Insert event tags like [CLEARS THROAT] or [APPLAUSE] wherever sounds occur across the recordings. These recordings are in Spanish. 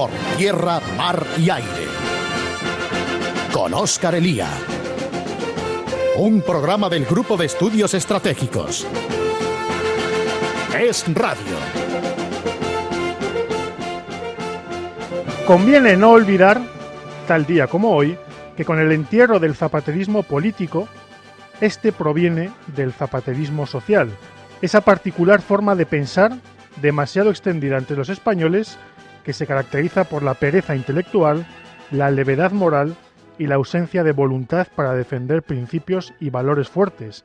por tierra, mar y aire. Con Óscar Elía. Un programa del Grupo de Estudios Estratégicos. Es Radio. Conviene no olvidar, tal día como hoy, que con el entierro del zapaterismo político, este proviene del zapaterismo social, esa particular forma de pensar demasiado extendida entre los españoles que se caracteriza por la pereza intelectual, la levedad moral y la ausencia de voluntad para defender principios y valores fuertes,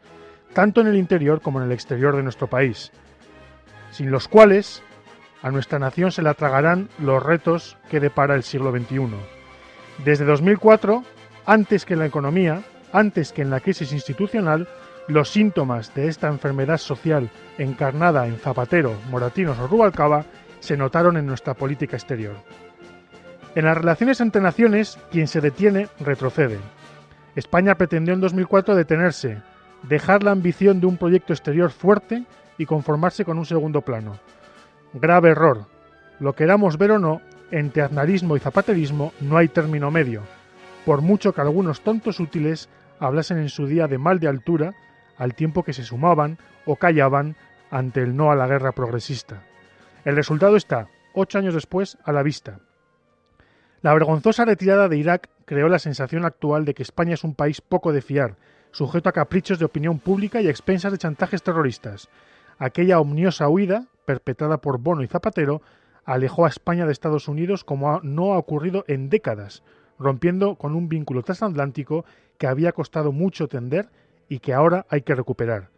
tanto en el interior como en el exterior de nuestro país, sin los cuales a nuestra nación se la tragarán los retos que depara el siglo XXI. Desde 2004, antes que en la economía, antes que en la crisis institucional, los síntomas de esta enfermedad social encarnada en Zapatero, Moratinos o Rubalcaba se notaron en nuestra política exterior. En las relaciones entre naciones, quien se detiene retrocede. España pretendió en 2004 detenerse, dejar la ambición de un proyecto exterior fuerte y conformarse con un segundo plano. Grave error. Lo queramos ver o no, entre aznarismo y zapaterismo no hay término medio, por mucho que algunos tontos útiles hablasen en su día de mal de altura, al tiempo que se sumaban o callaban ante el no a la guerra progresista. El resultado está, ocho años después, a la vista. La vergonzosa retirada de Irak creó la sensación actual de que España es un país poco de fiar, sujeto a caprichos de opinión pública y a expensas de chantajes terroristas. Aquella omniosa huida, perpetrada por Bono y Zapatero, alejó a España de Estados Unidos como no ha ocurrido en décadas, rompiendo con un vínculo transatlántico que había costado mucho tender y que ahora hay que recuperar.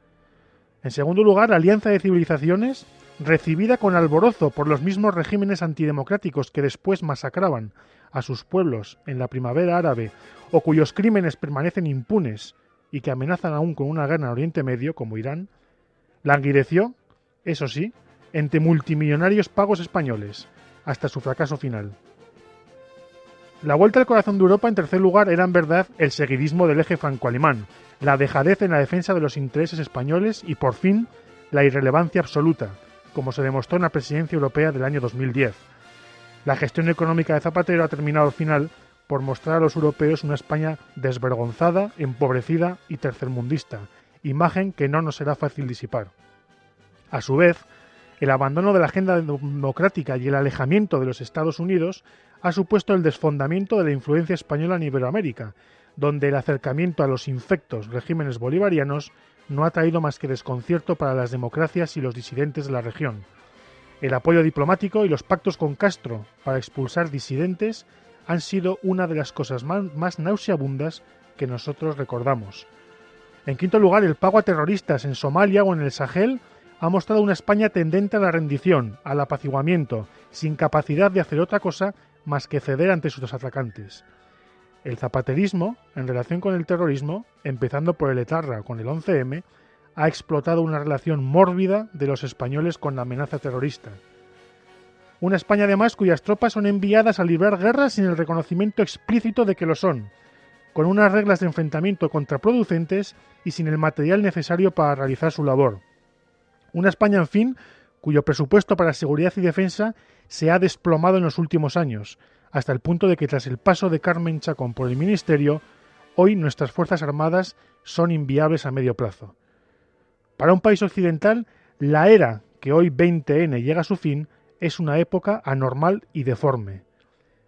En segundo lugar, la Alianza de Civilizaciones, recibida con alborozo por los mismos regímenes antidemocráticos que después masacraban a sus pueblos en la primavera árabe o cuyos crímenes permanecen impunes y que amenazan aún con una guerra en Oriente Medio, como Irán, languideció, eso sí, entre multimillonarios pagos españoles, hasta su fracaso final. La vuelta al corazón de Europa, en tercer lugar, era en verdad el seguidismo del eje franco-alemán, la dejadez en la defensa de los intereses españoles y, por fin, la irrelevancia absoluta, como se demostró en la presidencia europea del año 2010. La gestión económica de Zapatero ha terminado al final por mostrar a los europeos una España desvergonzada, empobrecida y tercermundista, imagen que no nos será fácil disipar. A su vez, el abandono de la agenda democrática y el alejamiento de los Estados Unidos ha supuesto el desfondamiento de la influencia española en Iberoamérica, donde el acercamiento a los infectos regímenes bolivarianos no ha traído más que desconcierto para las democracias y los disidentes de la región. El apoyo diplomático y los pactos con Castro para expulsar disidentes han sido una de las cosas más, nauseabundas que nosotros recordamos. En quinto lugar, el pago a terroristas en Somalia o en el Sahel ha mostrado una España tendente a la rendición, al apaciguamiento, sin capacidad de hacer otra cosa más que ceder ante sus atacantes. El zapaterismo, en relación con el terrorismo, empezando por el Etarra con el 11M, ha explotado una relación mórbida de los españoles con la amenaza terrorista. Una España además cuyas tropas son enviadas a librar guerras sin el reconocimiento explícito de que lo son, con unas reglas de enfrentamiento contraproducentes y sin el material necesario para realizar su labor. Una España, en fin, cuyo presupuesto para seguridad y defensa se ha desplomado en los últimos años, hasta el punto de que tras el paso de Carmen Chacón por el Ministerio, hoy nuestras Fuerzas Armadas son inviables a medio plazo. Para un país occidental, la era que hoy 20N llega a su fin es una época anormal y deforme.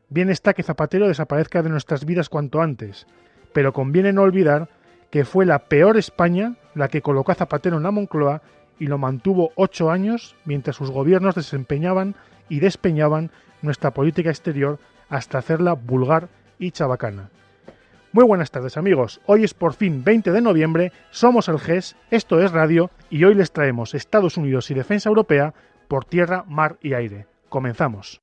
Bien está que Zapatero desaparezca de nuestras vidas cuanto antes, pero conviene no olvidar que fue la peor España la que colocó a Zapatero en la Moncloa y lo mantuvo ocho años mientras sus gobiernos desempeñaban y despeñaban nuestra política exterior hasta hacerla vulgar y chabacana. Muy buenas tardes amigos, hoy es por fin 20 de noviembre, somos el GES, esto es Radio y hoy les traemos Estados Unidos y Defensa Europea por tierra, mar y aire. Comenzamos.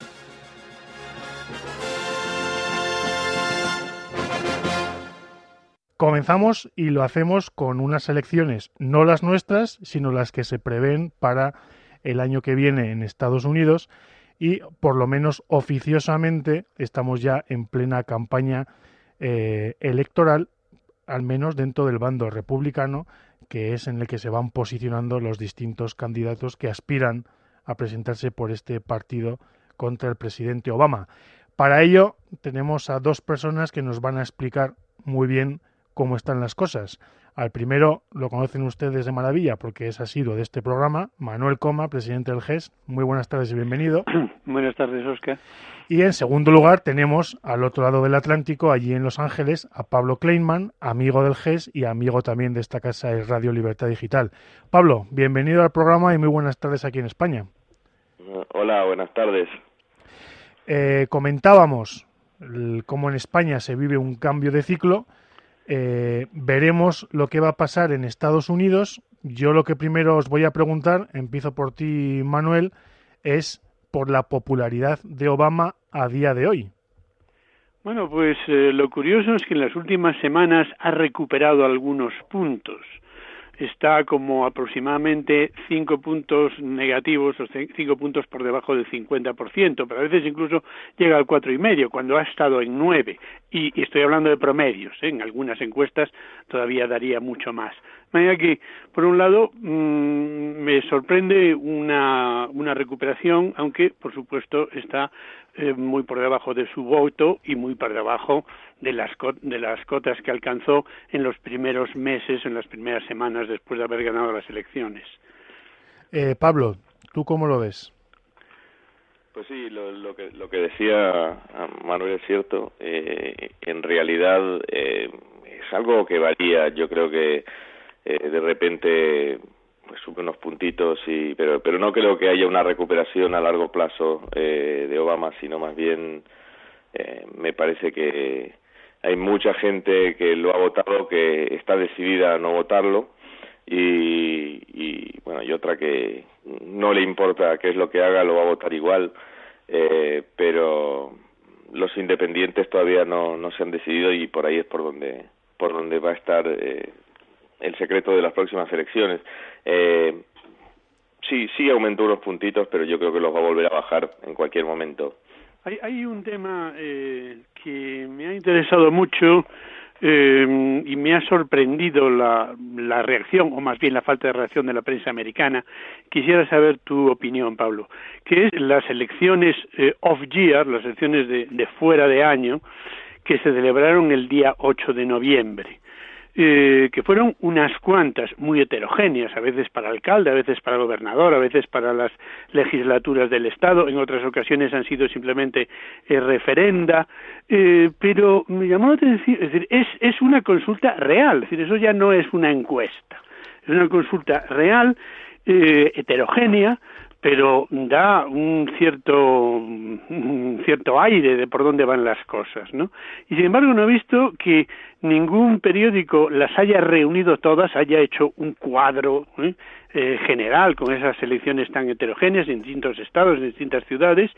Comenzamos y lo hacemos con unas elecciones, no las nuestras, sino las que se prevén para el año que viene en Estados Unidos y por lo menos oficiosamente estamos ya en plena campaña eh, electoral, al menos dentro del bando republicano, que es en el que se van posicionando los distintos candidatos que aspiran a presentarse por este partido contra el presidente Obama. Para ello tenemos a dos personas que nos van a explicar muy bien cómo están las cosas. Al primero lo conocen ustedes de maravilla porque es asiduo de este programa, Manuel Coma, presidente del GES. Muy buenas tardes y bienvenido. [CLEARS THROAT] Buenas tardes, Oscar. Y en segundo lugar tenemos al otro lado del Atlántico, allí en Los Ángeles, a Pablo Kleinman, amigo del GES y amigo también de esta casa de Radio Libertad Digital. Pablo, bienvenido al programa y muy buenas tardes aquí en España. Hola, buenas tardes. Eh, comentábamos cómo en España se vive un cambio de ciclo eh, veremos lo que va a pasar en Estados Unidos. Yo lo que primero os voy a preguntar, empiezo por ti, Manuel, es por la popularidad de Obama a día de hoy. Bueno, pues eh, lo curioso es que en las últimas semanas ha recuperado algunos puntos está como aproximadamente cinco puntos negativos o cinco puntos por debajo del 50%, pero a veces incluso llega al cuatro y medio cuando ha estado en nueve y, estoy hablando de promedios, ¿eh? en algunas encuestas todavía daría mucho más. De manera que, por un lado, mm, me sorprende una, una recuperación, aunque, por supuesto, está eh, muy por debajo de su voto y muy por debajo de las, de las cotas que alcanzó en los primeros meses, en las primeras semanas después de haber ganado las elecciones. Eh, Pablo, ¿tú cómo lo ves? Pues sí, lo, que, lo que decía Manuel es cierto. Eh, en realidad eh, es algo que varía. Yo creo que eh, de repente pues sube unos puntitos y pero pero no creo que haya una recuperación a largo plazo eh, de Obama sino más bien eh, me parece que hay mucha gente que lo ha votado que está decidida a no votarlo y, y bueno y otra que no le importa qué es lo que haga lo va a votar igual eh, pero los independientes todavía no, no se han decidido y por ahí es por donde por donde va a estar eh, el secreto de las próximas elecciones. Eh, sí, sí aumentó unos puntitos, pero yo creo que los va a volver a bajar en cualquier momento. Hay, hay un tema eh, que me ha interesado mucho eh, y me ha sorprendido la, la reacción, o más bien la falta de reacción de la prensa americana. Quisiera saber tu opinión, Pablo, que es las elecciones eh, off-year, las elecciones de, de fuera de año, que se celebraron el día 8 de noviembre eh, que fueron unas cuantas muy heterogéneas, a veces para alcalde, a veces para gobernador, a veces para las legislaturas del Estado, en otras ocasiones han sido simplemente eh, referenda, eh, pero me llamó la atención, es decir, es, es una consulta real, es decir, eso ya no es una encuesta, es una consulta real, eh, heterogénea, pero da un cierto cierto aire de por dónde van las cosas, ¿no? Y sin embargo no he visto que ningún periódico las haya reunido todas, haya hecho un cuadro ¿eh? Eh, general con esas elecciones tan heterogéneas en distintos estados, en distintas ciudades,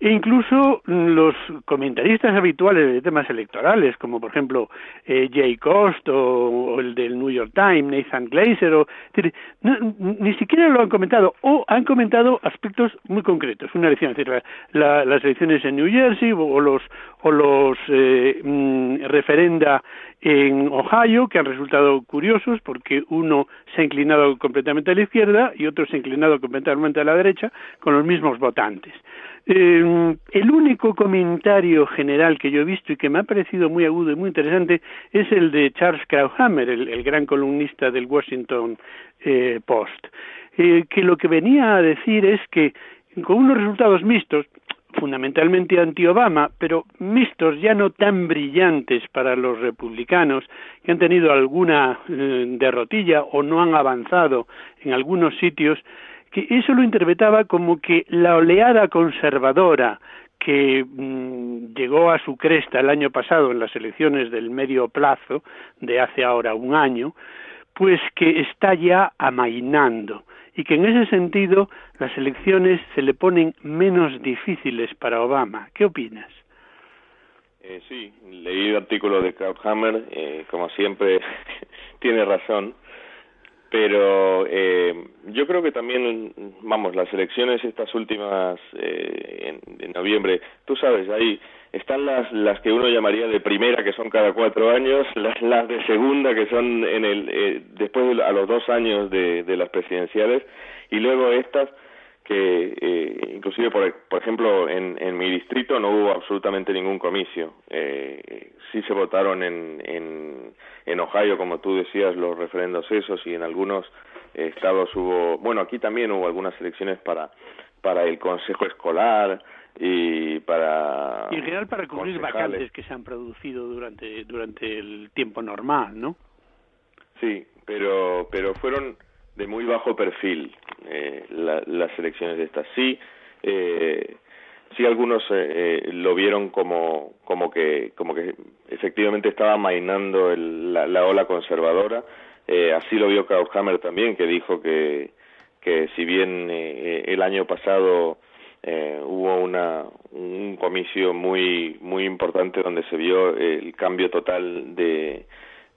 e incluso los comentaristas habituales de temas electorales, como por ejemplo eh, Jay Cost o, el del New York Times, Nathan Glazer, o, ni siquiera lo han comentado, o han comentado aspectos muy concretos. Una elección, decir, las elecciones en New Jersey o los, o los eh, mm, referenda en Ohio, que han resultado curiosos porque uno se ha inclinado completamente a la izquierda y otro se ha inclinado completamente a la derecha con los mismos votantes. Eh, el único comentario general que yo he visto y que me ha parecido muy agudo y muy interesante es el de Charles Krauthammer, el, gran columnista del Washington eh, Post, eh, que lo que venía a decir es que con unos resultados mixtos, fundamentalmente anti-Obama, pero mixtos ya no tan brillantes para los republicanos, que han tenido alguna eh, derrotilla o no han avanzado en algunos sitios, que eso lo interpretaba como que la oleada conservadora que mm, llegó a su cresta el año pasado en las elecciones del medio plazo, de hace ahora un año, pues que está ya amainando y que en ese sentido las elecciones se le ponen menos difíciles para Obama. ¿Qué opinas? Eh, sí, leí el artículo de Krauthammer, eh, como siempre [LAUGHS] tiene razón, pero eh, yo creo que también, vamos, las elecciones estas últimas eh, en, en noviembre, tú sabes, ahí están las, las que uno llamaría de primera, que son cada cuatro años, [LAUGHS] las, las de segunda, que son en el, eh, después a los dos años de, de las presidenciales, y luego estas que eh, inclusive por, por ejemplo en, en, mi distrito no hubo absolutamente ningún comicio. Eh, sí se votaron en, en, en Ohio como tú decías los referendos esos y en algunos estados hubo bueno aquí también hubo algunas elecciones para para el consejo escolar y para y en general para cubrir vacantes que se han producido durante durante el tiempo normal no sí pero pero fueron de muy bajo perfil eh, las elecciones de estas. Sí, eh, sí algunos eh, eh, lo vieron como como que como que efectivamente estaba mainando el, la, la, ola conservadora. Eh, así lo vio Krauthammer también, que dijo que que si bien eh, el año pasado hubo una, un comicio muy muy importante donde se vio el cambio total de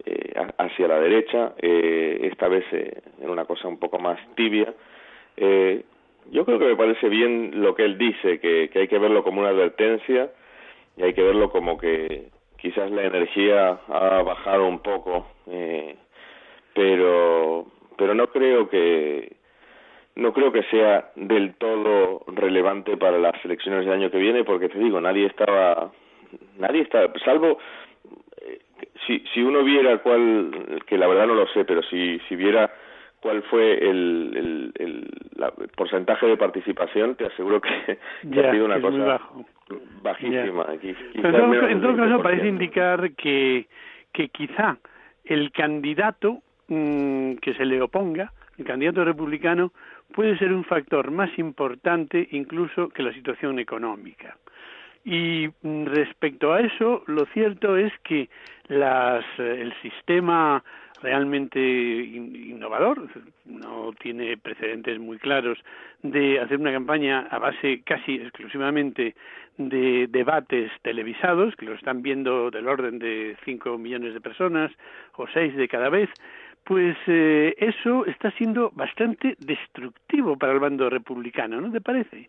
eh, hacia la derecha, eh, esta vez eh, en una cosa un poco más tibia. Eh, yo creo que me parece bien lo que él dice, que, que hay que verlo como una advertencia y hay que verlo como que quizás la energía ha bajado un poco, eh, pero pero no creo que no creo que sea del todo relevante para las elecciones del año que viene porque te digo nadie estaba nadie estaba salvo si, si uno viera cuál, que la verdad no lo sé, pero si, si viera cuál fue el, el, el, la, porcentaje de participación, te aseguro que, [LAUGHS] que ha sido una cosa bajo. bajísima. Pero en todo caso parece indicar que, que quizá el candidato mmm, que se le oponga, el candidato republicano, puede ser un factor más importante incluso que la situación económica. Y mm, respecto a eso, lo cierto es que las, eh, el sistema realmente innovador, no tiene precedentes muy claros de hacer una campaña a base casi exclusivamente de debates televisados, que lo están viendo del orden de cinco millones de personas o seis de cada vez, pues eh, eso está siendo bastante destructivo para el bando republicano, ¿no te parece?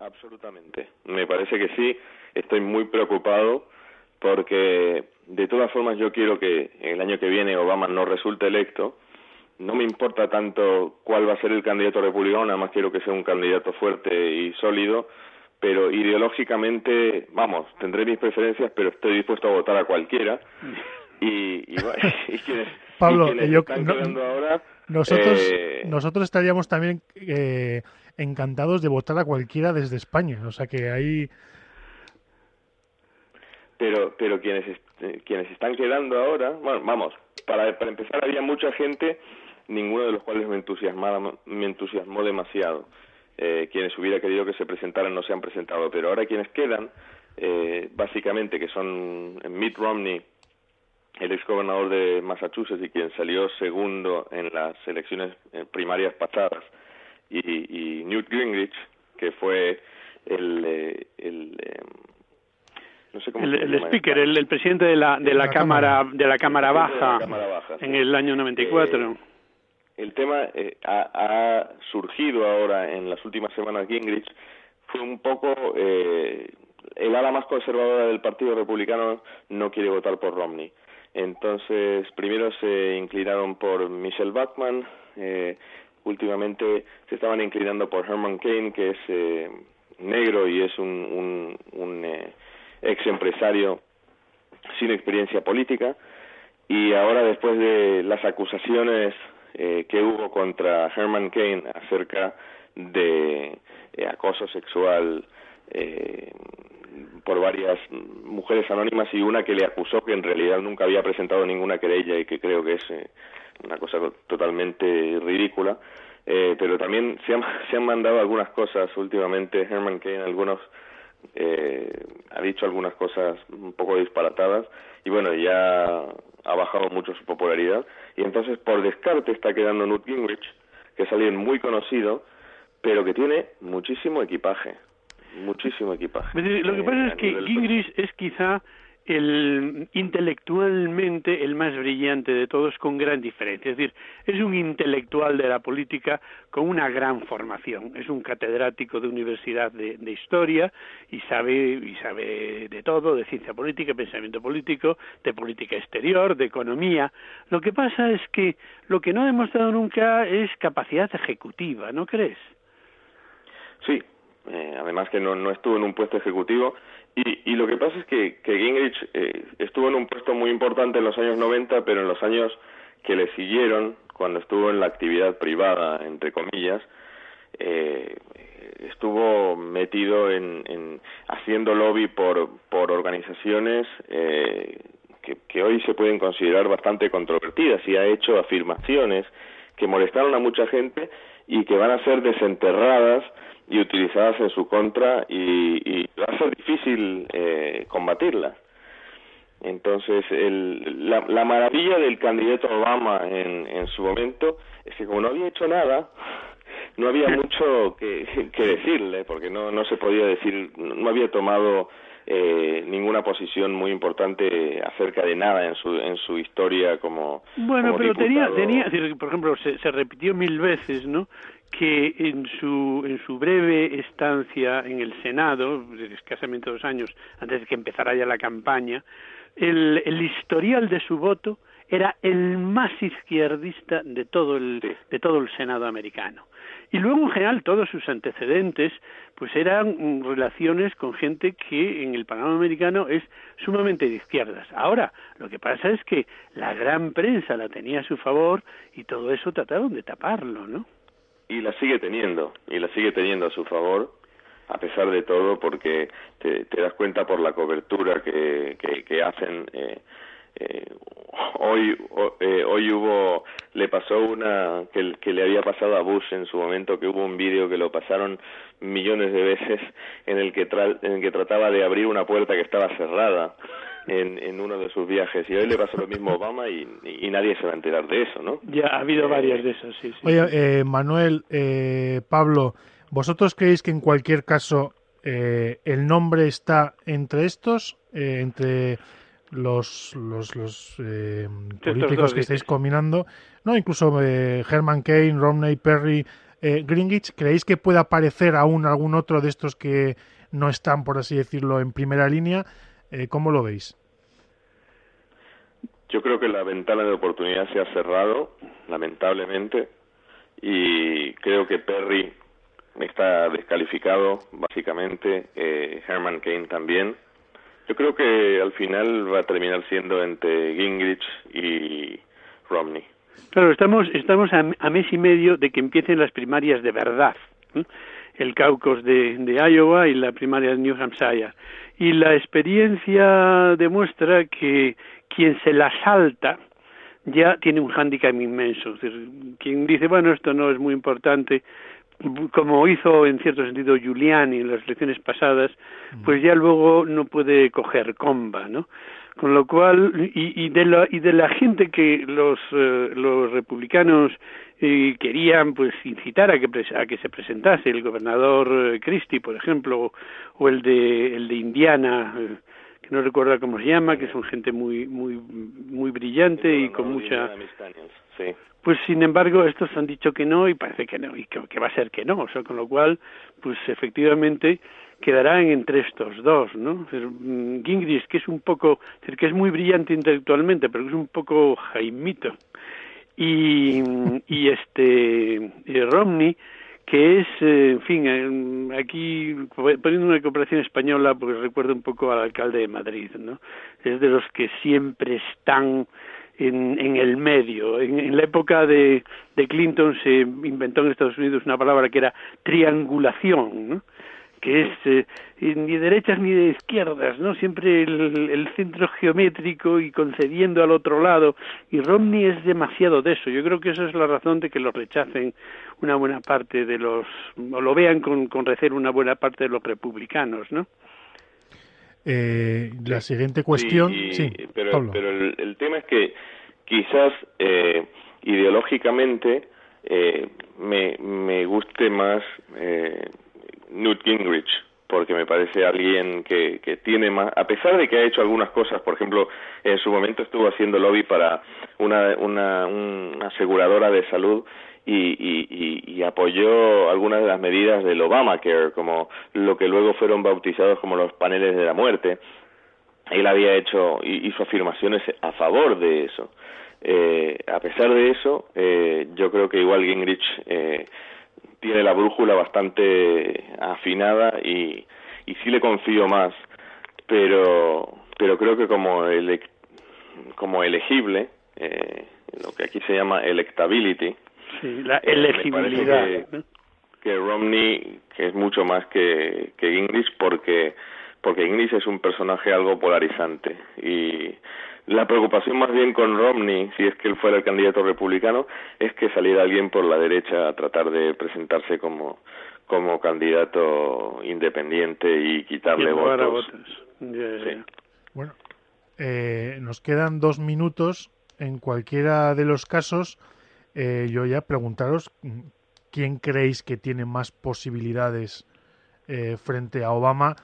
Absolutamente. Me parece que sí. Estoy muy preocupado porque de todas formas yo quiero que el año que viene Obama no resulte electo. No me importa tanto cuál va a ser el candidato republicano, nada más quiero que sea un candidato fuerte y sólido, pero ideológicamente, vamos, tendré mis preferencias, pero estoy dispuesto a votar a cualquiera. [LAUGHS] Y, y, [LAUGHS] y quienes, Pablo, y quienes yo, están no, ahora, nosotros, eh, nosotros estaríamos también eh, encantados de votar a cualquiera desde España, o sea que ahí pero pero quienes quienes están quedando ahora bueno vamos para para empezar había mucha gente ninguno de los cuales me entusiasmaba me entusiasmó demasiado. Eh, quienes hubiera querido que se presentaran no se han presentado pero ahora quienes quedan eh, básicamente que son Mitt Romney el ex gobernador de Massachusetts y quien salió segundo en las elecciones eh, primarias pasadas y, y Newt Gingrich que fue el, eh, el eh, no sé cómo el, el speaker, el, el, presidente de la de la, la cámara, cámara, de la cámara baja, de la cámara baja en el año 94. Eh, el tema eh, ha, ha, surgido ahora en las últimas semanas Gingrich fue un poco eh, el ala más conservadora del Partido Republicano no quiere votar por Romney. Entonces, primero se inclinaron por Michelle Bachmann, eh, últimamente se estaban inclinando por Herman Cain, que es eh, negro y es un, un, eh, ex empresario sin experiencia política. Y ahora después de las acusaciones eh, que hubo contra Herman Cain acerca de eh, acoso sexual eh, por varias mujeres anónimas y una que le acusó que en realidad nunca había presentado ninguna querella y que creo que es una cosa totalmente ridícula. Eh, pero también se han, [LAUGHS] se han mandado algunas cosas últimamente Herman Cain algunos eh, ha dicho algunas cosas un poco disparatadas. Y bueno, ya ha bajado mucho su popularidad. Y entonces por descarte está quedando Newt Gingrich, que es alguien muy conocido, pero que tiene muchísimo equipaje, muchísimo equipaje. Lo que pasa eh, es que Gingrich es quizá el intelectualmente el más brillante de todos con gran diferencia. Es decir, es un intelectual de la política con una gran formación. Es un catedrático de universidad de, de historia y sabe y sabe de todo, de ciencia política, pensamiento político, de política exterior, de economía. Lo que pasa es que lo que no ha demostrado nunca es capacidad ejecutiva, ¿no crees? Sí, eh, además que no, no estuvo en un puesto ejecutivo. Y, y lo que pasa es que, que Gingrich eh, estuvo en un puesto muy importante en los años 90, pero en los años que le siguieron, cuando estuvo en la actividad privada, entre comillas, eh, estuvo metido en, en, haciendo lobby por, por organizaciones eh, que hoy se pueden considerar bastante controvertidas y ha hecho afirmaciones que molestaron a mucha gente y que van a ser desenterradas y utilizadas en su contra y, y va a ser difícil eh, combatirlas. Entonces, el, la, la, maravilla del candidato Obama en, en su momento es que como no había hecho nada, no había [LAUGHS] mucho que, que decirle, porque no, no se podía decir, no había tomado eh, ninguna posición muy importante acerca de nada en su en su historia como bueno como pero diputado. tenía tenía por ejemplo se, se repitió mil veces no que en su en su breve estancia en el Senado escasamente dos años antes de que empezara ya la campaña el, el historial de su voto era el más izquierdista de todo el de todo el Senado americano y luego en general todos sus antecedentes pues eran relaciones con gente que en el panorama americano es sumamente de izquierdas. Ahora, lo que pasa es que la gran prensa la tenía a su favor y todo eso trataron de taparlo, ¿no? y la sigue teniendo y la sigue teniendo a su favor a pesar de todo porque te, te das cuenta por la cobertura que, que, que hacen eh, eh, hoy o- eh, hoy hubo le pasó una que, que le había pasado a Bush en su momento que hubo un vídeo que lo pasaron millones de veces en el que tra- en el que trataba de abrir una puerta que estaba cerrada en, en uno de sus viajes y hoy le pasó lo mismo a Obama y, y, y nadie se va a enterar de eso no Ya ha habido Eh, varias de esas, sí, sí. Oye, eh, Manuel, eh, Pablo, ¿vosotros creéis que en cualquier caso eh, el nombre está entre estos, eh, entre los, los, los eh, políticos que estáis combinando? No, incluso eh, Herman Cain, Romney, Perry, eh, Greenwich, ¿creéis que puede aparecer aún algún otro de estos que no están, por así decirlo, en primera línea? Eh, ¿Cómo lo veis? Yo creo que la ventana de oportunidad se ha cerrado, lamentablemente, y creo que Perry está descalificado, básicamente, eh, Herman Cain también. Yo creo que al final va a terminar siendo entre Gingrich y Romney. Claro, estamos, estamos a, mes y medio de que empiecen las primarias de verdad. El caucus de, de Iowa y la primaria de New Hampshire. Y la experiencia demuestra que quien se la salta ya tiene un hándicap inmenso. Quien dice, bueno, esto no es muy importante, como hizo en cierto sentido Giuliani en las elecciones pasadas, pues ya luego no puede coger comba, ¿no? Con lo cual, y, y, de, la, y de la gente que los, eh, los republicanos eh, querían pues incitar a que, a que se presentase, el gobernador eh, Christie, por ejemplo, o el de, el de Indiana, que no recuerdo cómo se llama, que son gente muy, muy, muy brillante y con mucha... Sí. Pues sin embargo, estos han dicho que no y parece que no, y que, que, va a ser que no, o sea, con lo cual, pues efectivamente quedarán entre estos dos, ¿no? Gingrich, que es un poco, es decir, que es muy brillante intelectualmente, pero que es un poco jaimito, y, y este y Romney, que es, eh, en fin, aquí poniendo una cooperación española, porque recuerda un poco al alcalde de Madrid, ¿no? Es de los que siempre están en, en el medio. En, en la época de Clinton se inventó en Estados Unidos una palabra que era triangulación, ¿no? Que es eh, ni de derechas ni de izquierdas, ¿no? Siempre el, el, centro geométrico y concediendo al otro lado. Y Romney es demasiado de eso. Yo creo que esa es la razón de que lo rechacen una buena parte de los, o lo vean con, con recelo una buena parte de los republicanos, ¿no? Eh, la siguiente cuestión, sí, sí pero, pero el, el, tema es que quizás eh, ideológicamente eh, me, me guste más eh, Newt Gingrich porque me parece alguien que, que tiene más, a pesar de que ha hecho algunas cosas, por ejemplo, en su momento estuvo haciendo lobby para una, una, aseguradora de salud y, y, y, y, apoyó algunas de las medidas del Obamacare, como lo que luego fueron bautizados como los paneles de la muerte. Él había hecho, hizo afirmaciones a favor de eso. Eh, a pesar de eso, eh, yo creo que igual Gingrich eh, tiene la brújula bastante afinada y, y sí le confío más, pero, pero creo que como, como elegible, eh, lo que aquí se llama electability, sí, la elegibilidad. Que, que, Romney, que es mucho más que, que Gingrich, porque, porque Gingrich es un personaje algo polarizante y la preocupación más bien con Romney, si es que él fuera el candidato republicano, es que saliera alguien por la derecha a tratar de presentarse como, como candidato independiente y quitarle votos. Bueno, eh, nos quedan dos minutos. En cualquiera de los casos, eh, yo ya preguntaros quién creéis que tiene más posibilidades eh, frente a Obama,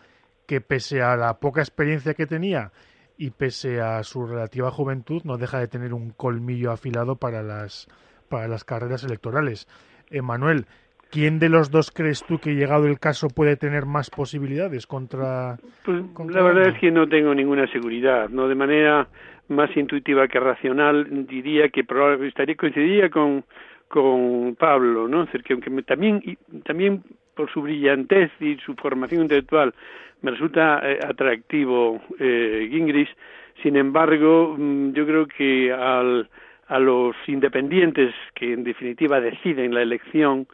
que pese a la poca experiencia que tenía y pese a su relativa juventud no deja de tener un colmillo afilado para las, para las carreras electorales. Emanuel, ¿quién de los dos crees tú que llegado el caso puede tener más posibilidades contra... Pues la verdad es que no tengo ninguna seguridad, no de manera más intuitiva que racional diría que probablemente estaría coincidiría con con Pablo, ¿no? que aunque también también por su brillantez y su formación intelectual me resulta eh, atractivo eh, Gingrich. Sin embargo, mm, yo creo que al, a los independientes que en definitiva deciden la elección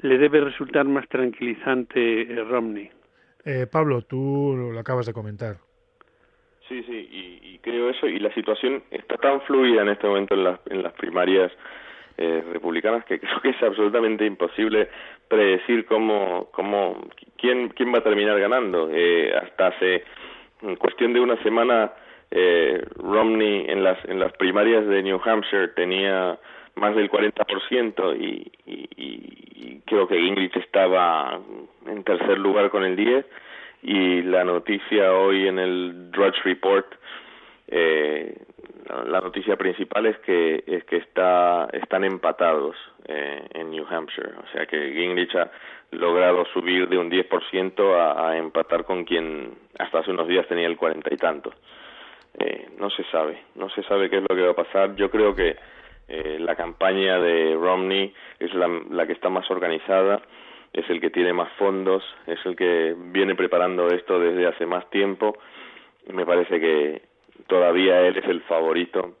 le debe resultar más tranquilizante eh, Romney. Eh, Pablo, tú lo acabas de comentar. Sí, sí, y, y, creo eso. Y la situación está tan fluida en este momento en las, en las primarias eh, republicanas que [LAUGHS] creo que es absolutamente imposible predecir cómo, cómo quién, quién va a terminar ganando. Eh, hasta hace cuestión de una semana eh, Romney en las en las primarias de New Hampshire tenía más del 40% y, y, y creo que Gingrich estaba en tercer lugar con el 10 y la noticia hoy en el Drudge Report eh, la noticia principal es que es que está están empatados eh, en New Hampshire, o sea que Gingrich ha logrado subir de un 10% a, a empatar con quien hasta hace unos días tenía el cuarenta y tanto. Eh, no se sabe, no se sabe qué es lo que va a pasar. Yo creo que eh, la campaña de Romney es la, la que está más organizada, es el que tiene más fondos, es el que viene preparando esto desde hace más tiempo. Me parece que todavía él es el favorito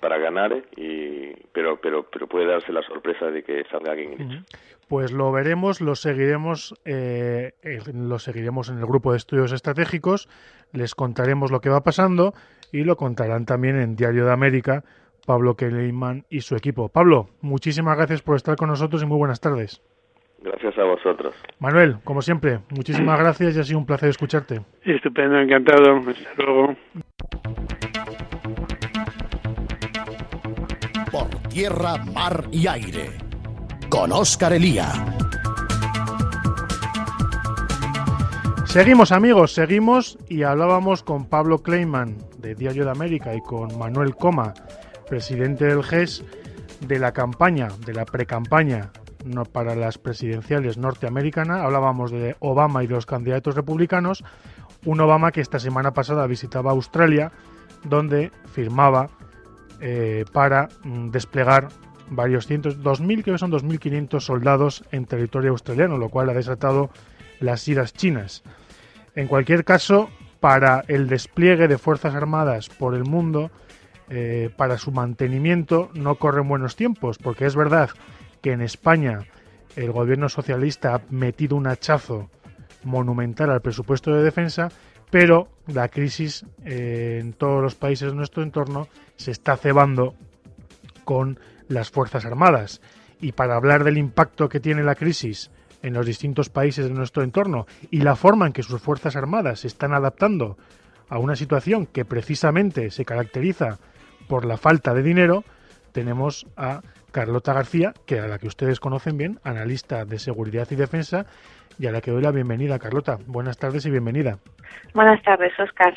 para ganar y pero pero pero puede darse la sorpresa de que salga Gingrich. Pues lo veremos, lo seguiremos, eh, lo seguiremos en el grupo de estudios estratégicos, les contaremos lo que va pasando y lo contarán también en Diario de América Pablo Kleiman y su equipo. Pablo, muchísimas gracias por estar con nosotros y muy buenas tardes. Gracias a vosotros. Manuel, como siempre, muchísimas gracias y ha sido un placer escucharte. Estupendo, encantado. Hasta luego. Por tierra, mar y aire. Con Óscar Elía. Seguimos amigos, seguimos y hablábamos con Pablo Kleiman de Diario de América y con Manuel Coma, presidente del GES, de la campaña, de la precampaña no, para las presidenciales norteamericanas. Hablábamos de Obama y los candidatos republicanos. Un Obama que esta semana pasada visitaba Australia, donde firmaba eh, para mm, desplegar varios cientos, 2.000, creo que son 2.500 soldados en territorio australiano, lo cual ha desatado las iras chinas. En cualquier caso, para el despliegue de Fuerzas Armadas por el mundo, eh, para su mantenimiento, no corren buenos tiempos, porque es verdad que en España el gobierno socialista ha metido un hachazo monumental al presupuesto de defensa, pero la crisis eh, en todos los países de nuestro entorno se está cebando con las Fuerzas Armadas. Y para hablar del impacto que tiene la crisis en los distintos países de nuestro entorno y la forma en que sus Fuerzas Armadas se están adaptando a una situación que precisamente se caracteriza por la falta de dinero, tenemos a Carlota García, que a la que ustedes conocen bien, analista de seguridad y defensa, y a la que doy la bienvenida. Carlota, buenas tardes y bienvenida. Buenas tardes, Oscar.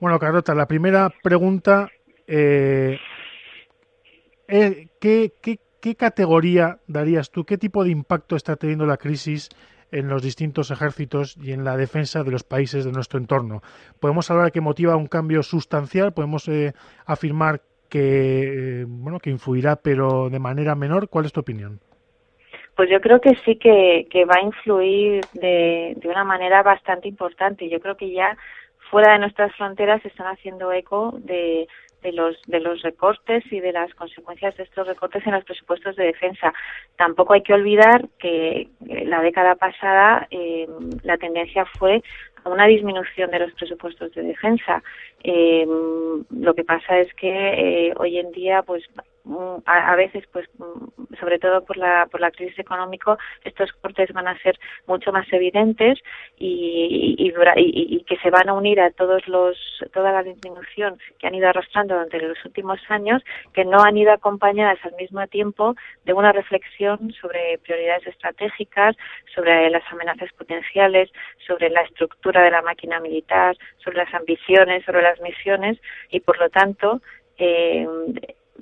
Bueno, Carlota, la primera pregunta, eh, eh, ¿qué, qué, qué categoría darías tú? ¿Qué tipo de impacto está teniendo la crisis en los distintos ejércitos y en la defensa de los países de nuestro entorno. Podemos hablar que motiva un cambio sustancial, podemos eh, afirmar que, eh, bueno, que influirá, pero de manera menor. ¿Cuál es tu opinión? Pues yo creo que sí que, que va a influir de, de una manera bastante importante. Yo creo que ya fuera de nuestras fronteras se están haciendo eco de, de los de los recortes y de las consecuencias de estos recortes en los presupuestos de defensa. Tampoco hay que olvidar que la década pasada eh, la tendencia fue una disminución de los presupuestos de defensa. Eh, lo que pasa es que eh, hoy en día, pues Mm, a, veces pues mm, sobre todo por la por la crisis económica estos cortes van a ser mucho más evidentes y, y, y, que se van a unir a todos los toda la disminución que han ido arrastrando durante los últimos años que no han ido acompañadas al mismo tiempo de una reflexión sobre prioridades estratégicas sobre las amenazas potenciales sobre la estructura de la máquina militar sobre las ambiciones sobre las misiones y por lo tanto eh,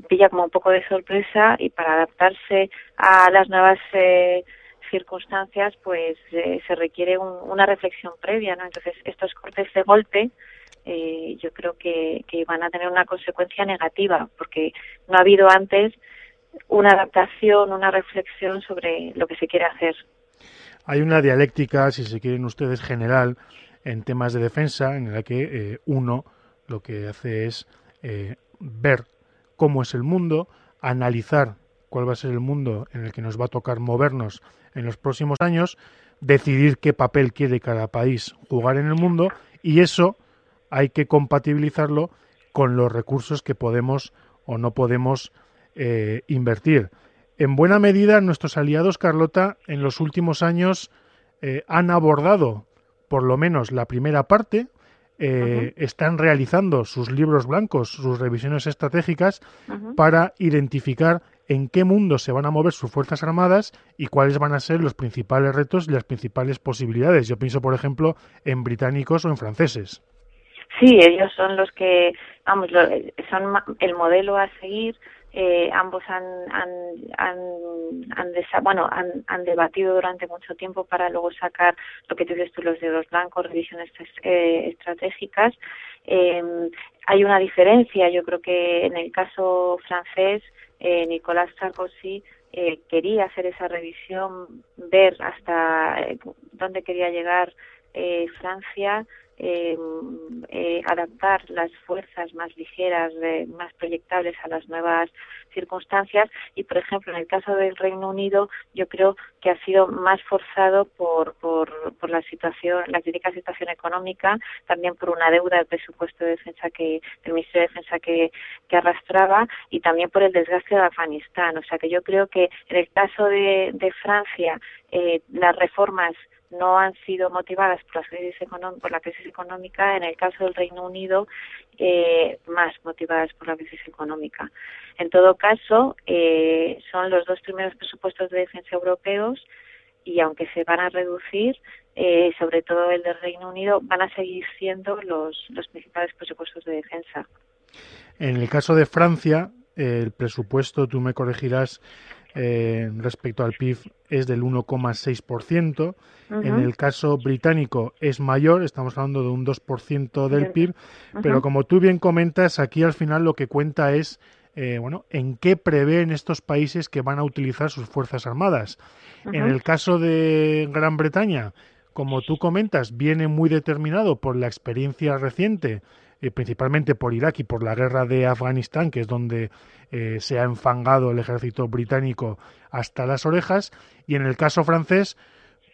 pilla como un poco de sorpresa y para adaptarse a las nuevas eh, circunstancias pues eh, se requiere una reflexión previa no entonces estos cortes de golpe eh, yo creo que, que van a tener una consecuencia negativa porque no ha habido antes una adaptación una reflexión sobre lo que se quiere hacer. Hay una dialéctica si se quieren ustedes general en temas de defensa en la que uno lo que hace es ver cómo es el mundo, analizar cuál va a ser el mundo en el que nos va a tocar movernos en los próximos años, decidir qué papel quiere cada país jugar en el mundo y eso hay que compatibilizarlo con los recursos que podemos o no podemos eh, invertir. En buena medida, nuestros aliados, Carlota, en los últimos años eh, han abordado por lo menos la primera parte, eh, están realizando sus libros blancos, sus revisiones estratégicas, para identificar en qué mundo se van a mover sus Fuerzas Armadas y cuáles van a ser los principales retos y las principales posibilidades. Yo pienso, por ejemplo, en británicos o en franceses. Sí, ellos son los que, vamos, son el modelo a seguir eh, ambos han, han, han, bueno, han, han, debatido durante mucho tiempo para luego sacar lo que tú dices tú, los dedos blancos, revisiones eh, estratégicas. Eh, hay una diferencia, yo creo que en el caso francés, eh, Nicolás Sarkozy eh, quería hacer esa revisión, ver hasta eh, dónde quería llegar Francia, eh, eh, adaptar las fuerzas más ligeras, más proyectables a las nuevas circunstancias y, por ejemplo, en el caso del Reino Unido, yo creo que ha sido más forzado por, por, por la situación, la crítica situación económica, también por una deuda del presupuesto de defensa que, del Ministerio de Defensa que, que arrastraba y también por el desgaste de Afganistán. O sea que yo creo que en el caso de, de Francia, eh, las reformas no han sido motivadas por la crisis, por la crisis económica, en el caso del Reino Unido, eh, más motivadas por la crisis económica. En todo caso, eh, son los dos primeros presupuestos de defensa europeos y aunque se van a reducir, eh, sobre todo el del Reino Unido, van a seguir siendo los, los principales presupuestos de defensa. En el caso de Francia, el presupuesto, tú me corregirás, eh, respecto al PIB es del 1,6%. En el caso británico es mayor, estamos hablando de un 2% del PIB, pero como tú bien comentas, aquí al final lo que cuenta es eh, bueno, en qué prevén estos países que van a utilizar sus fuerzas armadas. En el caso de Gran Bretaña, como tú comentas, viene muy determinado por la experiencia reciente eh, principalmente por Irak y por la guerra de Afganistán, que es donde eh, se ha enfangado el ejército británico hasta las orejas, y en el caso francés,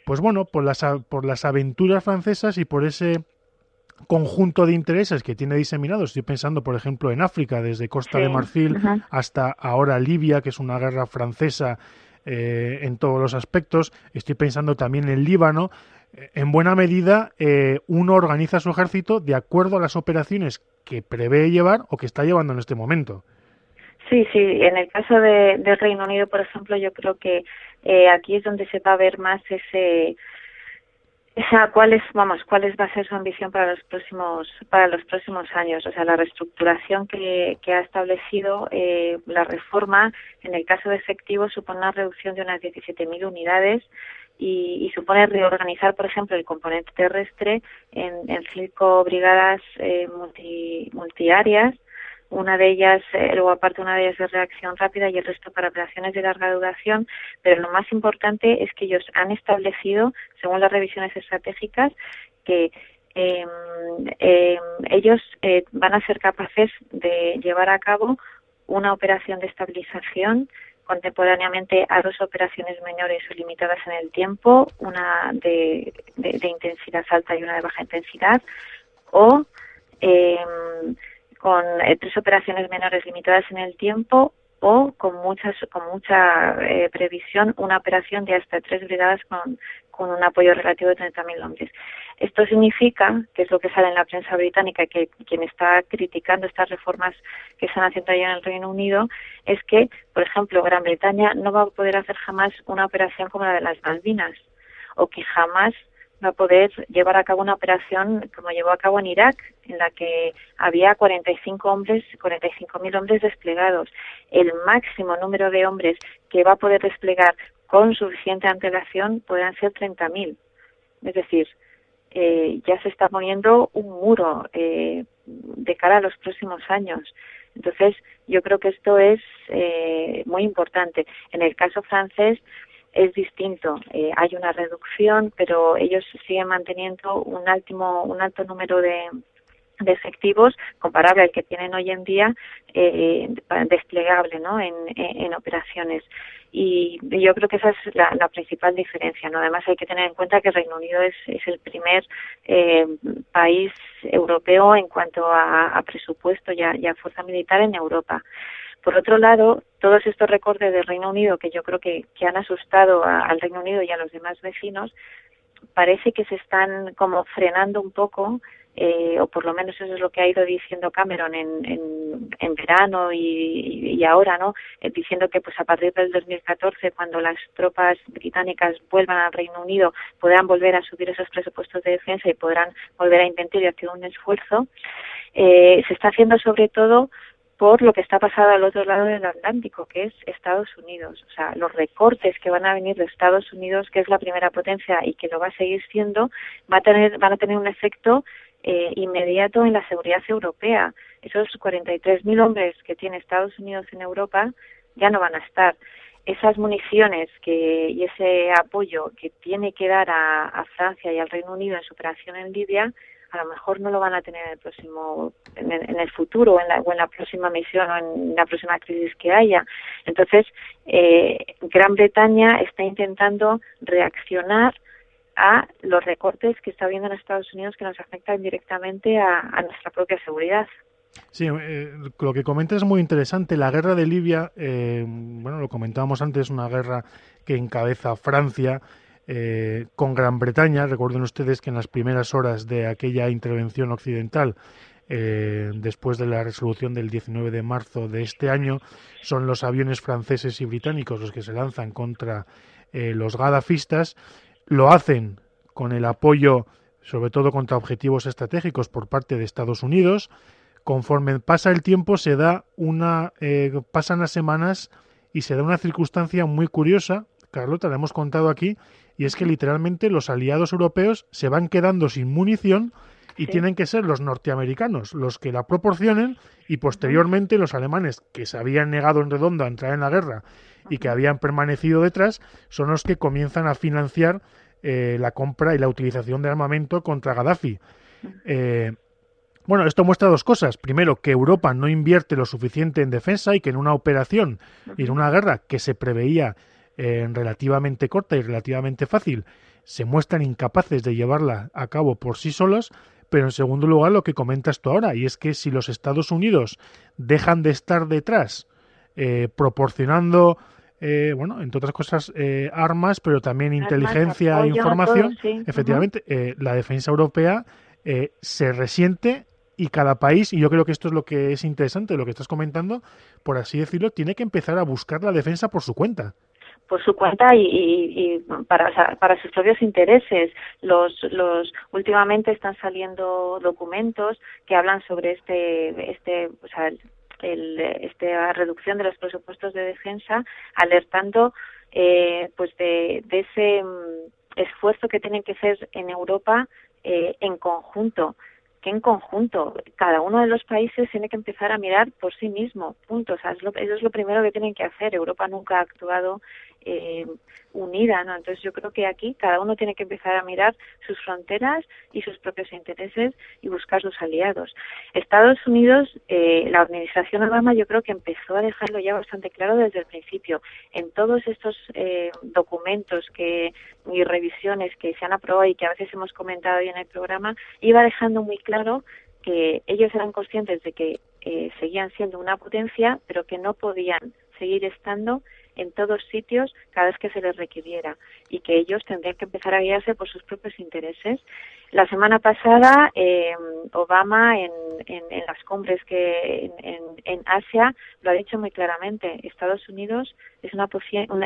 pues bueno, por las, por las aventuras francesas y por ese conjunto de intereses que tiene diseminados. Estoy pensando, por ejemplo, en África, desde Costa de Marfil hasta ahora Libia, que es una guerra francesa eh, en todos los aspectos. Estoy pensando también en Líbano en buena medida eh, uno organiza su ejército de acuerdo a las operaciones que prevé llevar o que está llevando en este momento. Sí, sí. En el caso de, del Reino Unido, por ejemplo, yo creo que eh, aquí es donde se va a ver más ese esa cuál vamos cuál va a ser su ambición para los próximos para los próximos años o sea la reestructuración que, que ha establecido eh, la reforma en el caso de efectivo supone una reducción de unas 17.000 unidades y, y, supone reorganizar, por ejemplo, el componente terrestre en, en cinco brigadas eh, multi, multiáreas. Una de ellas, eh, luego aparte una de ellas de reacción rápida y el resto para operaciones de larga duración, pero lo más importante es que ellos han establecido, según las revisiones estratégicas, que em, ellos eh, van a ser capaces de llevar a cabo una operación de estabilización contemporáneamente a dos operaciones menores o limitadas en el tiempo, una de, intensidad alta y una de baja intensidad, o em, con eh, tres operaciones menores limitadas en el tiempo o con muchas con mucha eh, previsión una operación de hasta tres brigadas con, con un apoyo relativo de 30.000 hombres. Esto significa, que es lo que sale en la prensa británica, que quien está criticando estas reformas que están haciendo allá en el Reino Unido, es que, por ejemplo, Gran Bretaña no va a poder hacer jamás una operación como la de las Malvinas, o que jamás va a poder llevar a cabo una operación como llevó a cabo en Irak, en la que había 45 hombres, 45.000 hombres desplegados. El máximo número de hombres que va a poder desplegar con suficiente antelación podrán ser 30.000. Es decir, eh, ya se está poniendo un muro eh, de cara a los próximos años. Entonces, yo creo que esto es eh, muy importante. En el caso francés es distinto. Eh, hay una reducción, pero ellos siguen manteniendo un, alto, un alto número de, de efectivos comparable al que tienen hoy en día eh, desplegable ¿no? en, en, operaciones. Y yo creo que esa es la, la, principal diferencia no además hay que tener en cuenta que Reino Unido es, es el primer eh, país europeo en cuanto a, a presupuesto y a, fuerza militar en Europa. Por otro lado, todos estos recortes del Reino Unido, que yo creo que, que han asustado al Reino Unido y a los demás vecinos, parece que se están como frenando un poco eh, o por lo menos eso es lo que ha ido diciendo Cameron en, en, verano y, ahora, ¿no? Eh, diciendo que pues a partir del 2014, cuando las tropas británicas vuelvan al Reino Unido, podrán volver a subir esos presupuestos de defensa y podrán volver a intentar y hacer un esfuerzo. Eh, se está haciendo sobre todo por lo que está pasando al otro lado del Atlántico, que es Estados Unidos. O sea, los recortes que van a venir de Estados Unidos, que es la primera potencia y que lo va a seguir siendo, va a tener, van a tener un efecto eh, inmediato en la seguridad europea. Esos 43.000 hombres que tiene Estados Unidos en Europa ya no van a estar. Esas municiones que, y ese apoyo que tiene que dar a, Francia y al Reino Unido en su operación en Libia, a lo mejor no lo van a tener en el próximo, en el, futuro, en, la, o en la próxima misión o en la próxima crisis que haya. Entonces, eh, Gran Bretaña está intentando reaccionar a los recortes que está habiendo en Estados Unidos que nos afectan directamente a, nuestra propia seguridad. Sí, eh, lo que comenta es muy interesante. La guerra de Libia, eh, bueno, lo comentábamos antes, una guerra que encabeza Francia eh, con Gran Bretaña. Recuerden ustedes que en las primeras horas de aquella intervención occidental, después de la resolución del 19 de marzo de este año, son los aviones franceses y británicos los que se lanzan contra los gadafistas lo hacen con el apoyo, sobre todo contra objetivos estratégicos, por parte de Estados Unidos. Conforme pasa el tiempo, se da una, eh, pasan las semanas y se da una circunstancia muy curiosa. Carlota, la hemos contado aquí, y es que literalmente los aliados europeos se van quedando sin munición y tienen que ser los norteamericanos los que la proporcionen y posteriormente los alemanes que se habían negado en redondo a entrar en la guerra y que habían permanecido detrás son los que comienzan a financiar eh, la compra y la utilización de armamento contra Gaddafi. Eh, bueno, esto muestra dos cosas. Primero, que Europa no invierte lo suficiente en defensa y que en una operación y en una guerra que se preveía eh, relativamente corta y relativamente fácil, se muestran incapaces de llevarla a cabo por sí solos. Pero en segundo lugar, lo que comentas tú ahora, y es que si los Estados Unidos dejan de estar detrás proporcionando eh, bueno, entre otras cosas, eh, armas, pero también inteligencia e información. Efectivamente, eh, la defensa europea se resiente y cada país, y yo creo que esto es lo que es interesante, lo que estás comentando, por así decirlo, tiene que empezar a buscar la defensa por su cuenta por su cuenta y, y, para, para sus propios intereses. Los, los últimamente están saliendo documentos que hablan sobre este, este, o sea, el, esta reducción de los presupuestos de defensa, alertando eh, pues de, de ese mm, esfuerzo que tienen que hacer en Europa eh, en conjunto que en conjunto cada uno de los países tiene que empezar a mirar por sí mismo, punto. Eso es lo primero que tienen que hacer. Europa nunca ha actuado eh, unida, ¿no? Entonces yo creo que aquí cada uno tiene que empezar a mirar sus fronteras y sus propios intereses y buscar sus aliados. Estados Unidos, eh, la administración Obama yo creo que empezó a dejarlo ya bastante claro desde el principio. En todos estos eh, documentos que y revisiones que se han aprobado y que a veces hemos comentado hoy en el programa, iba dejando muy claro que ellos eran conscientes de que eh, seguían siendo una potencia, pero que no podían seguir estando en todos sitios cada vez que se les requiriera y que ellos tendrían que empezar a guiarse por sus propios intereses. La semana pasada, eh, Obama en, en, las cumbres que en, en, Asia lo ha dicho muy claramente. Estados Unidos es una,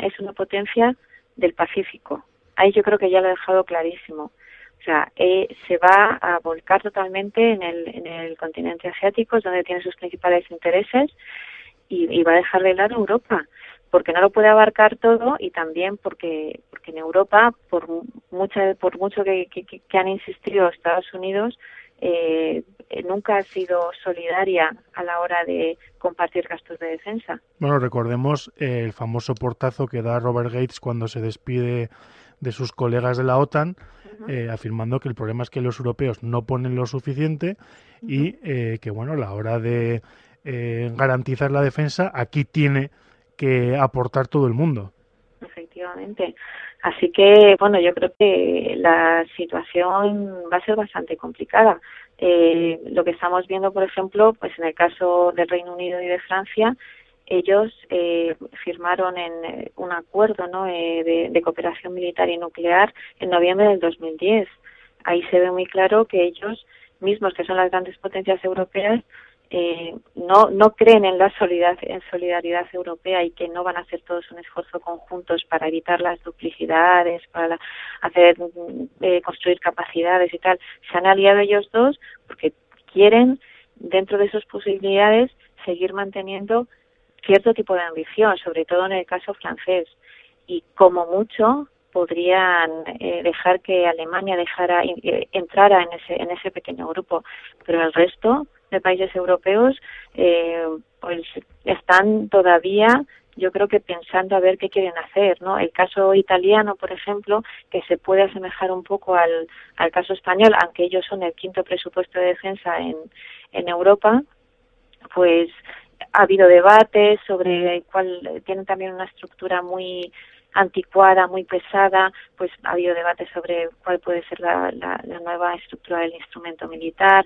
es una potencia del Pacífico. Ahí yo creo que ya lo ha dejado clarísimo. O sea, eh, se va a volcar totalmente en el, en el continente asiático, es donde tiene sus principales intereses, y va a dejar de lado Europa porque no lo puede abarcar todo y también porque porque en Europa por mucho por mucho que, que, han insistido Estados Unidos eh, nunca ha sido solidaria a la hora de compartir gastos de defensa. Bueno, recordemos el famoso portazo que da Robert Gates cuando se despide de sus colegas de la OTAN, eh, afirmando que el problema es que los europeos no ponen lo suficiente y eh, que, bueno, a la hora de garantizar la defensa, aquí tiene que aportar todo el mundo. Efectivamente. Así que, bueno, yo creo que la situación va a ser bastante complicada. Eh, lo que estamos viendo, por ejemplo, pues en el caso del Reino Unido y de Francia, ellos eh, firmaron en eh, un acuerdo ¿no? de, de, cooperación militar y nuclear en noviembre del 2010. Ahí se ve muy claro que ellos mismos, que son las grandes potencias europeas, eh, no, no creen en la solidaridad, en solidaridad europea y que no van a hacer todos un esfuerzo conjuntos para evitar las duplicidades, para hacer eh, construir capacidades y tal, se han aliado ellos dos porque quieren dentro de sus posibilidades seguir manteniendo cierto tipo de ambición, sobre todo en el caso francés. Y como mucho podrían eh, dejar que Alemania dejara eh, entrara en ese en ese pequeño grupo, pero el resto de países europeos eh, pues están todavía yo creo que pensando a ver qué quieren hacer, ¿no? El caso italiano, por ejemplo, que se puede asemejar un poco al, al caso español, aunque ellos son el quinto presupuesto de defensa en, en Europa, pues ha habido debates sobre cuál tienen también una estructura muy anticuada, muy pesada, pues ha habido debate sobre cuál puede ser la, la, nueva estructura del instrumento militar,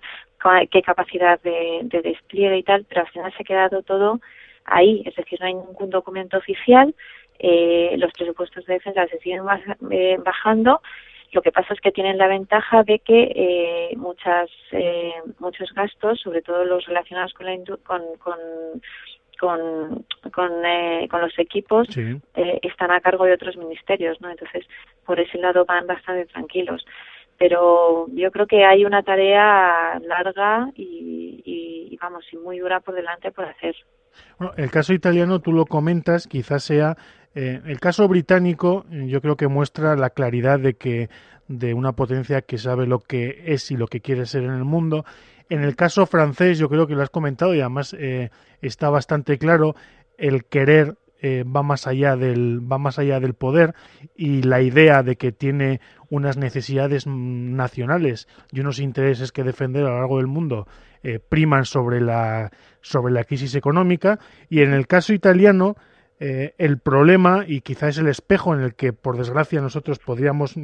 qué capacidad de, de, despliegue y tal, pero al final se ha quedado todo ahí, es decir, no hay ningún documento oficial, eh, los presupuestos de defensa se siguen eh, bajando, lo que pasa es que tienen la ventaja de que eh, muchas, eh, muchos gastos, sobre todo los relacionados con, la con, con con, con, eh, con los equipos eh, están a cargo de otros ministerios, ¿no? Entonces, por ese lado van bastante tranquilos. Pero yo creo que hay una tarea larga y, y, vamos, y muy dura por delante por hacer. Bueno, el caso italiano tú lo comentas, quizás sea eh, el caso británico. Yo creo que muestra la claridad de que de una potencia que sabe lo que es y lo que quiere ser en el mundo en el caso francés, yo creo que lo has comentado y además eh, está bastante claro el querer eh, va más allá del va más allá del poder y la idea de que tiene unas necesidades nacionales y unos intereses que defender a lo largo del mundo eh, priman sobre la sobre la crisis económica. Y en el caso italiano el problema y quizás es el espejo en el que por desgracia nosotros podríamos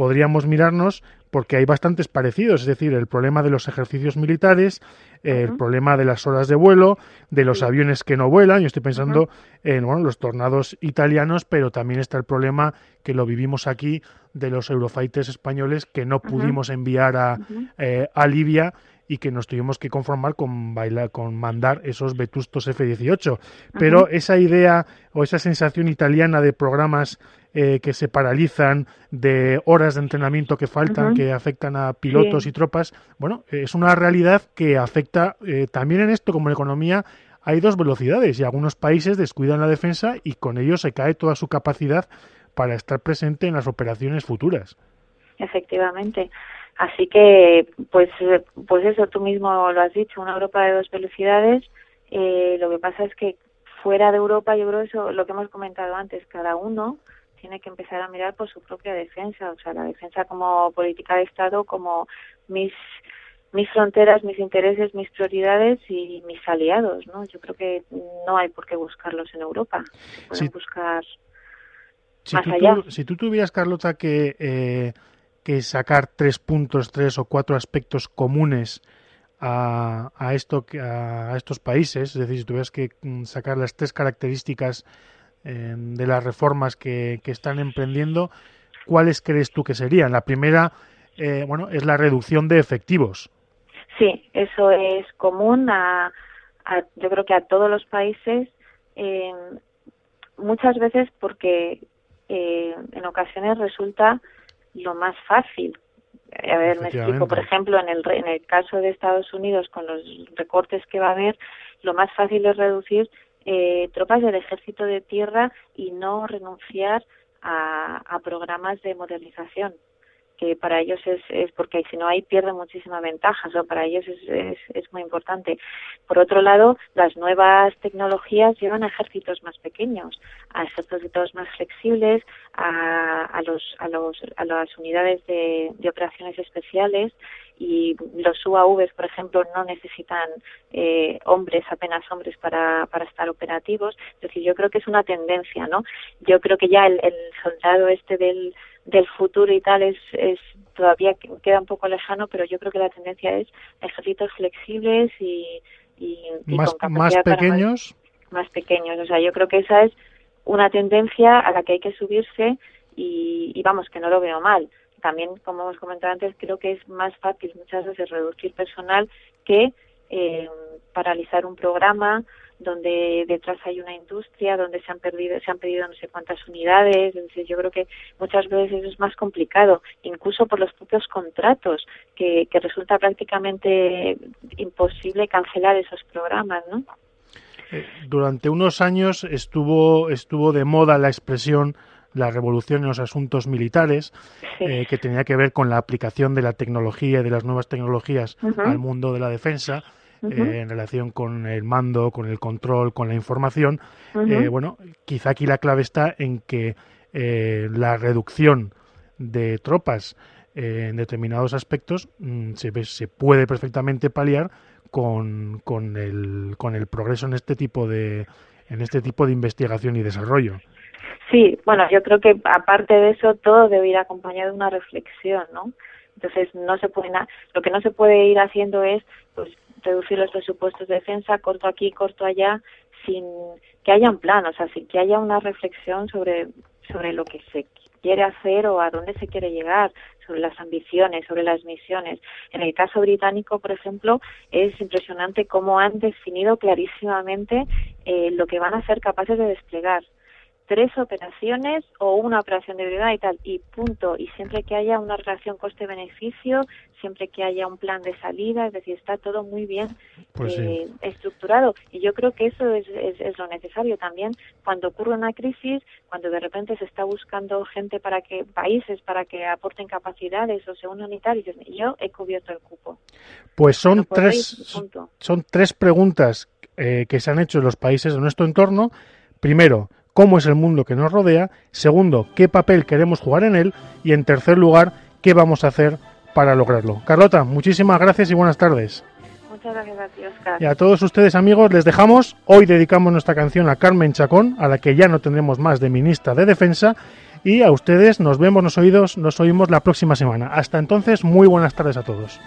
podríamos mirarnos porque hay bastantes parecidos, es decir, el problema de los ejercicios militares, el problema de las horas de vuelo, de los aviones que no vuelan, yo estoy pensando en bueno, los tornados italianos, pero también está el problema que lo vivimos aquí de los Eurofighters españoles que no pudimos enviar a, eh, a Libia y que nos tuvimos que conformar con, bailar, con mandar esos vetustos F-18. Pero esa idea o esa sensación italiana de programas eh, que se paralizan, de horas de entrenamiento que faltan, que afectan a pilotos y tropas, bueno, es una realidad que afecta eh, también en esto como en economía. Hay dos velocidades y algunos países descuidan la defensa y con ello se cae toda su capacidad para estar presente en las operaciones futuras. Efectivamente. Así que, pues, pues eso, tú mismo lo has dicho, una Europa de dos velocidades. Eh, lo que pasa es que fuera de Europa, yo creo eso, lo que hemos comentado antes, cada uno tiene que empezar a mirar por su propia defensa, o sea, la defensa como política de Estado, como mis mis fronteras, mis intereses, mis prioridades y mis aliados, ¿no? Yo creo que no hay por qué buscarlos en Europa, pueden buscar más allá. si tú tuvieras, Carlota, que eh, que sacar tres puntos, tres o cuatro aspectos comunes a, a, esto, a estos países, es decir, si tuvieras que mm, sacar las tres características eh, de las reformas que, que, están emprendiendo, ¿cuáles crees tú que serían? La primera, eh, bueno, es la reducción de efectivos. Sí, eso es común a, a yo creo que a todos los países, eh, muchas veces porque eh, en ocasiones resulta lo más fácil. A ver, me explico. Por ejemplo, en el, en el caso de Estados Unidos, con los recortes que va a haber, lo más fácil es reducir eh, tropas del ejército de tierra y no renunciar a, a programas de modernización que para ellos es, es porque si no ahí pierden muchísima ventaja, o para ellos es, es, es, muy importante. Por otro lado, las nuevas tecnologías llevan a ejércitos más pequeños, a ejércitos más flexibles, a, a, los, a, los, a las unidades de, de operaciones especiales y los UAVs, por ejemplo, no necesitan eh, hombres, apenas hombres para, para estar operativos. Es decir, yo creo que es una tendencia, ¿no? Yo creo que ya el, el soldado este del del futuro y tal es, es todavía queda un poco lejano, pero yo creo que la tendencia es ejércitos flexibles y, y, más, más pequeños. Más, pequeños, o sea, yo creo que esa es una tendencia a la que hay que subirse y, y vamos, que no lo veo mal. También, como hemos comentado antes, creo que es más fácil muchas veces reducir personal que eh, paralizar un programa donde detrás hay una industria, donde se han perdido, se han pedido no sé cuántas unidades, entonces yo creo que muchas veces es más complicado, incluso por los propios contratos, que, que resulta prácticamente imposible cancelar esos programas, ¿no? Eh, durante unos años estuvo, estuvo de moda la expresión la revolución en los asuntos militares, eh, que tenía que ver con la aplicación de la tecnología y de las nuevas tecnologías al mundo de la defensa eh, en relación con el mando, con el control, con la información. Eh, bueno, quizá aquí la clave está en que eh, la reducción de tropas en determinados aspectos mm, se, se puede perfectamente paliar con, con, el, con el progreso en este tipo de en este tipo de investigación y desarrollo. Sí, bueno, yo creo que aparte de eso todo debe ir acompañado de una reflexión, ¿no? Entonces no se puede lo que no se puede ir haciendo es pues reducir los presupuestos de defensa, corto aquí, corto allá, sin que haya un plan, o sea, sin que haya una reflexión sobre, sobre lo que se quiere hacer o a dónde se quiere llegar, sobre las ambiciones, sobre las misiones. En el caso británico, por ejemplo, es impresionante cómo han definido clarísimamente eh, lo que van a ser capaces de desplegar tres operaciones o una operación de verdad y tal, y punto. Y siempre que haya una relación coste-beneficio, siempre que haya un plan de salida, es decir, está todo muy bien pues eh, estructurado. Y yo creo que eso es, es, lo necesario también cuando ocurre una crisis, cuando de repente se está buscando gente para que, países para que aporten capacidades o se unan y tal, y yo he cubierto el cupo. Pues son, tres, son tres preguntas eh, que se han hecho en los países de nuestro entorno. Primero, cómo es el mundo que nos rodea, segundo, qué papel queremos jugar en él y en tercer lugar, qué vamos a hacer para lograrlo. Carlota, muchísimas gracias y buenas tardes. Muchas gracias a ti, Oscar. Y a todos ustedes, amigos, les dejamos. Hoy dedicamos nuestra canción a Carmen Chacón, a la que ya no tendremos más de ministra de Defensa. Y a ustedes nos vemos, nos oídos, nos oímos la próxima semana. Hasta entonces, muy buenas tardes a todos.